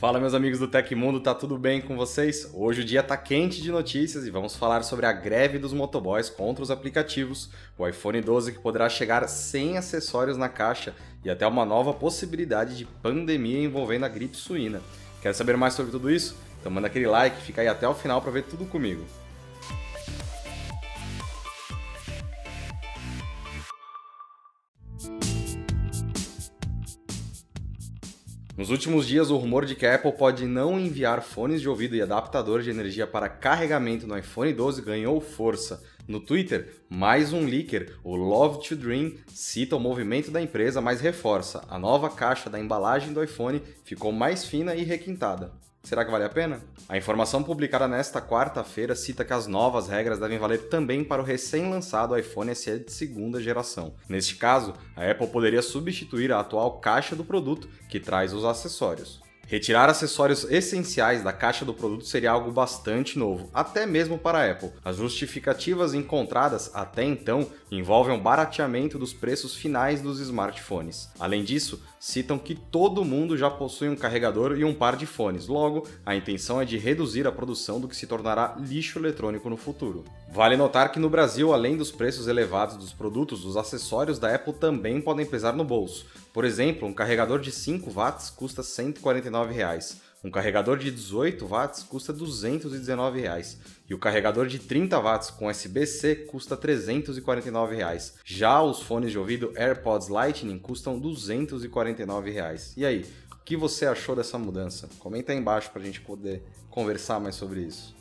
Fala meus amigos do Tecmundo, tá tudo bem com vocês? Hoje o dia tá quente de notícias e vamos falar sobre a greve dos motoboys contra os aplicativos, o iPhone 12 que poderá chegar sem acessórios na caixa e até uma nova possibilidade de pandemia envolvendo a gripe suína. Quer saber mais sobre tudo isso? Então manda aquele like, fica aí até o final para ver tudo comigo. Nos últimos dias, o rumor de que a Apple pode não enviar fones de ouvido e adaptador de energia para carregamento no iPhone 12 ganhou força. No Twitter, mais um leaker, o Love to Dream, cita o movimento da empresa, mas reforça: a nova caixa da embalagem do iPhone ficou mais fina e requintada. Será que vale a pena? A informação publicada nesta quarta-feira cita que as novas regras devem valer também para o recém-lançado iPhone SE de segunda geração. Neste caso, a Apple poderia substituir a atual caixa do produto, que traz os acessórios. Retirar acessórios essenciais da caixa do produto seria algo bastante novo, até mesmo para a Apple. As justificativas encontradas até então envolvem o barateamento dos preços finais dos smartphones. Além disso, citam que todo mundo já possui um carregador e um par de fones, logo, a intenção é de reduzir a produção do que se tornará lixo eletrônico no futuro. Vale notar que no Brasil, além dos preços elevados dos produtos, os acessórios da Apple também podem pesar no bolso. Por exemplo, um carregador de 5 watts custa 149 reais. um carregador de 18 watts custa 219 reais. e o carregador de 30 watts com USB-C custa 349 reais. Já os fones de ouvido AirPods Lightning custam 249 reais. E aí, o que você achou dessa mudança? Comenta aí embaixo para a gente poder conversar mais sobre isso.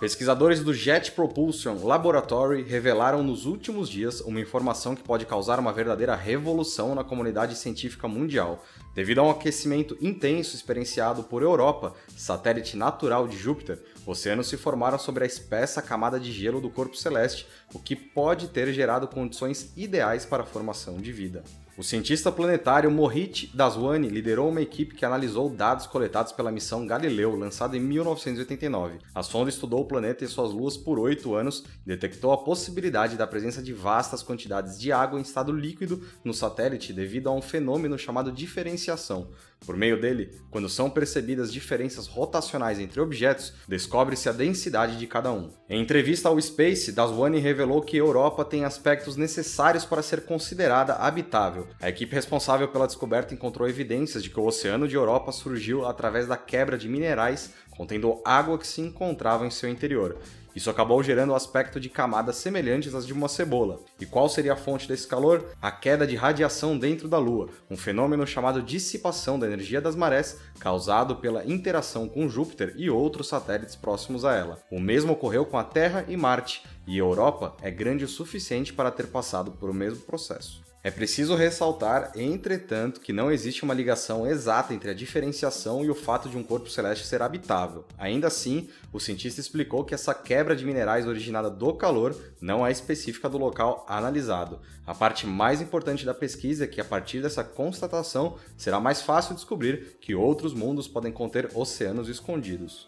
Pesquisadores do Jet Propulsion Laboratory revelaram nos últimos dias uma informação que pode causar uma verdadeira revolução na comunidade científica mundial. Devido a um aquecimento intenso experienciado por Europa, satélite natural de Júpiter, oceanos se formaram sobre a espessa camada de gelo do corpo celeste, o que pode ter gerado condições ideais para a formação de vida. O cientista planetário Mohit Daswani liderou uma equipe que analisou dados coletados pela missão Galileu, lançada em 1989. A sonda estudou o planeta e suas luas por oito anos e detectou a possibilidade da presença de vastas quantidades de água em estado líquido no satélite devido a um fenômeno chamado diferenciação. Por meio dele, quando são percebidas diferenças rotacionais entre objetos, descobre-se a densidade de cada um. Em entrevista ao Space, Daswani revelou que Europa tem aspectos necessários para ser considerada habitável. A equipe responsável pela descoberta encontrou evidências de que o Oceano de Europa surgiu através da quebra de minerais contendo água que se encontrava em seu interior. Isso acabou gerando o aspecto de camadas semelhantes às de uma cebola. E qual seria a fonte desse calor? A queda de radiação dentro da Lua, um fenômeno chamado dissipação da energia das marés, causado pela interação com Júpiter e outros satélites próximos a ela. O mesmo ocorreu com a Terra e Marte, e Europa é grande o suficiente para ter passado por o mesmo processo. É preciso ressaltar, entretanto, que não existe uma ligação exata entre a diferenciação e o fato de um corpo celeste ser habitável. Ainda assim, o cientista explicou que essa quebra de minerais originada do calor não é específica do local analisado. A parte mais importante da pesquisa é que, a partir dessa constatação, será mais fácil descobrir que outros mundos podem conter oceanos escondidos.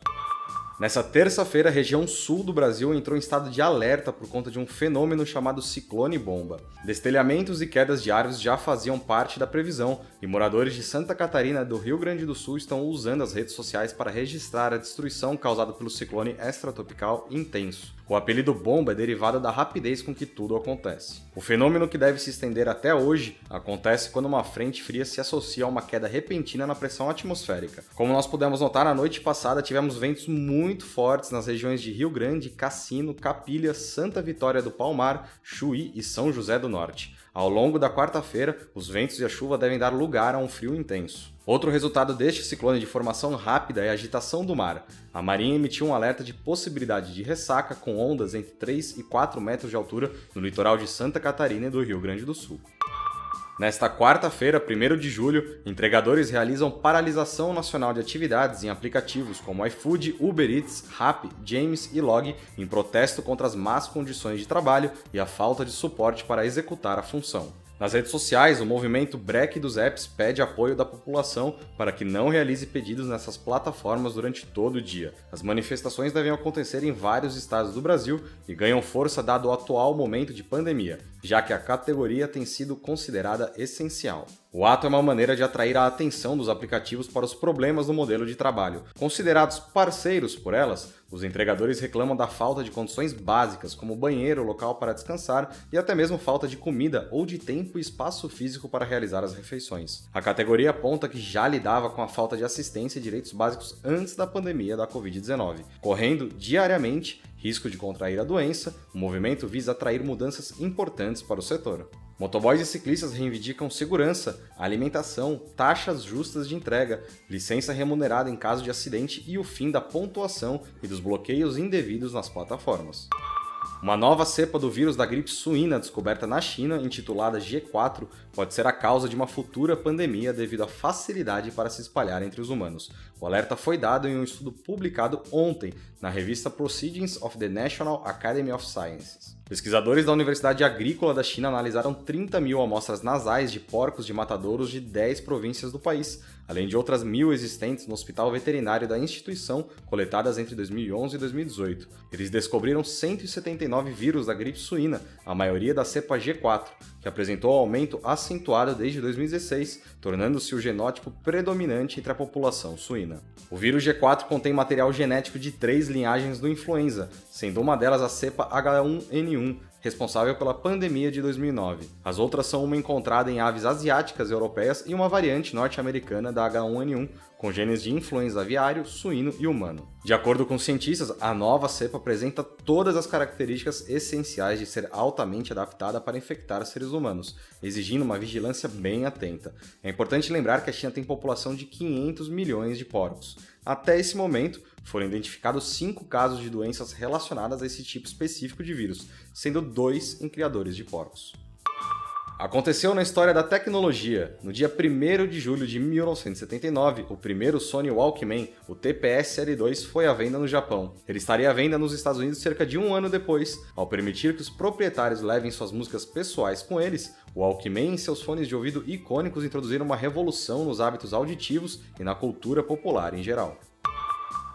Nessa terça-feira, a região sul do Brasil entrou em estado de alerta por conta de um fenômeno chamado ciclone bomba. Destelhamentos e quedas de árvores já faziam parte da previsão, e moradores de Santa Catarina do Rio Grande do Sul estão usando as redes sociais para registrar a destruição causada pelo ciclone extratropical intenso. O apelido bomba é derivado da rapidez com que tudo acontece. O fenômeno que deve se estender até hoje acontece quando uma frente fria se associa a uma queda repentina na pressão atmosférica. Como nós pudemos notar, na noite passada tivemos ventos muito fortes nas regiões de Rio Grande, Cassino, Capilha, Santa Vitória do Palmar, Chuí e São José do Norte. Ao longo da quarta-feira, os ventos e a chuva devem dar lugar a um frio intenso. Outro resultado deste ciclone de formação rápida é a agitação do mar. A Marinha emitiu um alerta de possibilidade de ressaca com ondas entre 3 e 4 metros de altura no litoral de Santa Catarina e do Rio Grande do Sul. Nesta quarta-feira, 1 de julho, entregadores realizam paralisação nacional de atividades em aplicativos como iFood, Uber Eats, Rappi, James e Log em protesto contra as más condições de trabalho e a falta de suporte para executar a função. Nas redes sociais, o movimento Break dos Apps pede apoio da população para que não realize pedidos nessas plataformas durante todo o dia. As manifestações devem acontecer em vários estados do Brasil e ganham força dado o atual momento de pandemia. já que a categoria tem sido considerada essencial. O ato é uma maneira de atrair a atenção dos aplicativos para os problemas do modelo de trabalho. Considerados parceiros por elas, os entregadores reclamam da falta de condições básicas, como banheiro, local para descansar e até mesmo falta de comida ou de tempo e espaço físico para realizar as refeições. A categoria aponta que já lidava com a falta de assistência e direitos básicos antes da pandemia da Covid-19, correndo diariamente risco de contrair a doença. O movimento visa atrair mudanças importantes para o setor. Motoboys e ciclistas reivindicam segurança, alimentação, taxas justas de entrega, licença remunerada em caso de acidente e o fim da pontuação e dos bloqueios indevidos nas plataformas. Uma nova cepa do vírus da gripe suína descoberta na China, intitulada G4, pode ser a causa de uma futura pandemia devido à facilidade para se espalhar entre os humanos. O alerta foi dado em um estudo publicado ontem na revista Proceedings of the National Academy of Sciences. Pesquisadores da Universidade Agrícola da China analisaram 30 mil amostras nasais de porcos de matadouros de 10 províncias do país, além de outras mil existentes no hospital veterinário da instituição, coletadas entre 2011 e 2018. Eles descobriram 179 vírus da gripe suína, a maioria da cepa G4, que apresentou aumento acentuado desde 2016, tornando-se o genótipo predominante entre a população suína. O vírus G4 contém material genético de três linhagens do influenza, sendo uma delas a cepa H1N1, responsável pela pandemia de 2009. As outras são uma encontrada em aves asiáticas e europeias e uma variante norte-americana da H1N1, com genes de influenza aviário, suíno e humano. De acordo com cientistas, a nova cepa apresenta todas as características essenciais de ser altamente adaptada para infectar seres humanos, exigindo uma vigilância bem atenta. É importante lembrar que a China tem população de 500 milhões de porcos. Até esse momento, foram identificados cinco casos de doenças relacionadas a esse tipo específico de vírus, sendo dois em criadores de porcos. Aconteceu na história da tecnologia. No dia 1 de julho de 1979, o primeiro Sony Walkman, o TPS L2, foi à venda no Japão. Ele estaria à venda nos Estados Unidos cerca de um ano depois. Ao permitir que os proprietários levem suas músicas pessoais com eles, o Walkman e seus fones de ouvido icônicos introduziram uma revolução nos hábitos auditivos e na cultura popular em geral.